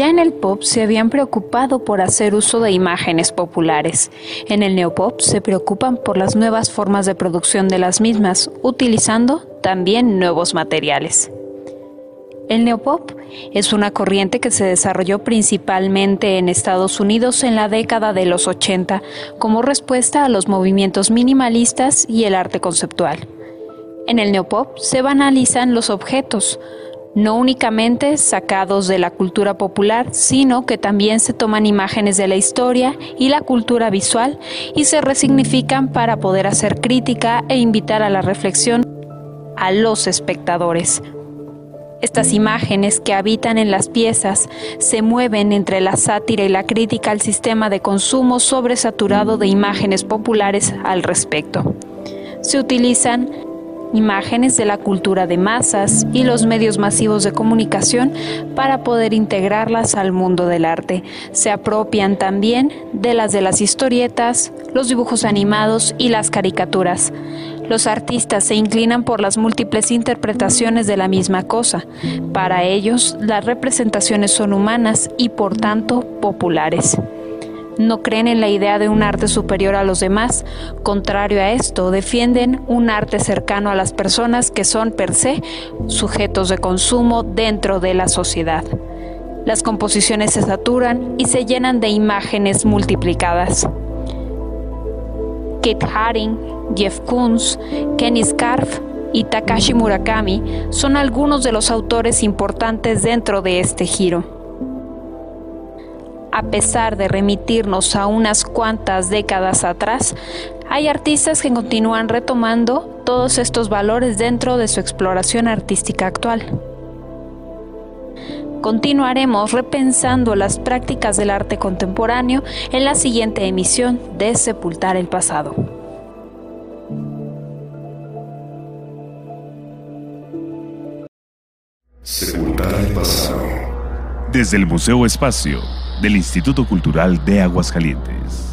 Ya en el pop se habían preocupado por hacer uso de imágenes populares. En el neopop se preocupan por las nuevas formas de producción de las mismas, utilizando también nuevos materiales. El neopop es una corriente que se desarrolló principalmente en Estados Unidos en la década de los 80 como respuesta a los movimientos minimalistas y el arte conceptual. En el neopop se banalizan los objetos, no únicamente sacados de la cultura popular, sino que también se toman imágenes de la historia y la cultura visual y se resignifican para poder hacer crítica e invitar a la reflexión a los espectadores. Estas imágenes que habitan en las piezas se mueven entre la sátira y la crítica al sistema de consumo sobresaturado de imágenes populares al respecto. Se utilizan imágenes de la cultura de masas y los medios masivos de comunicación para poder integrarlas al mundo del arte. Se apropian también de las de las historietas, los dibujos animados y las caricaturas. Los artistas se inclinan por las múltiples interpretaciones de la misma cosa. Para ellos, las representaciones son humanas y por tanto populares no creen en la idea de un arte superior a los demás. Contrario a esto, defienden un arte cercano a las personas que son per se sujetos de consumo dentro de la sociedad. Las composiciones se saturan y se llenan de imágenes multiplicadas. Kate Haring, Jeff Koons, Kenny Scarf y Takashi Murakami son algunos de los autores importantes dentro de este giro a pesar de remitirnos a unas cuantas décadas atrás, hay artistas que continúan retomando todos estos valores dentro de su exploración artística actual. Continuaremos repensando las prácticas del arte contemporáneo en la siguiente emisión de Sepultar el Pasado. Sepultar el pasado. Desde el Museo Espacio del Instituto Cultural de Aguascalientes.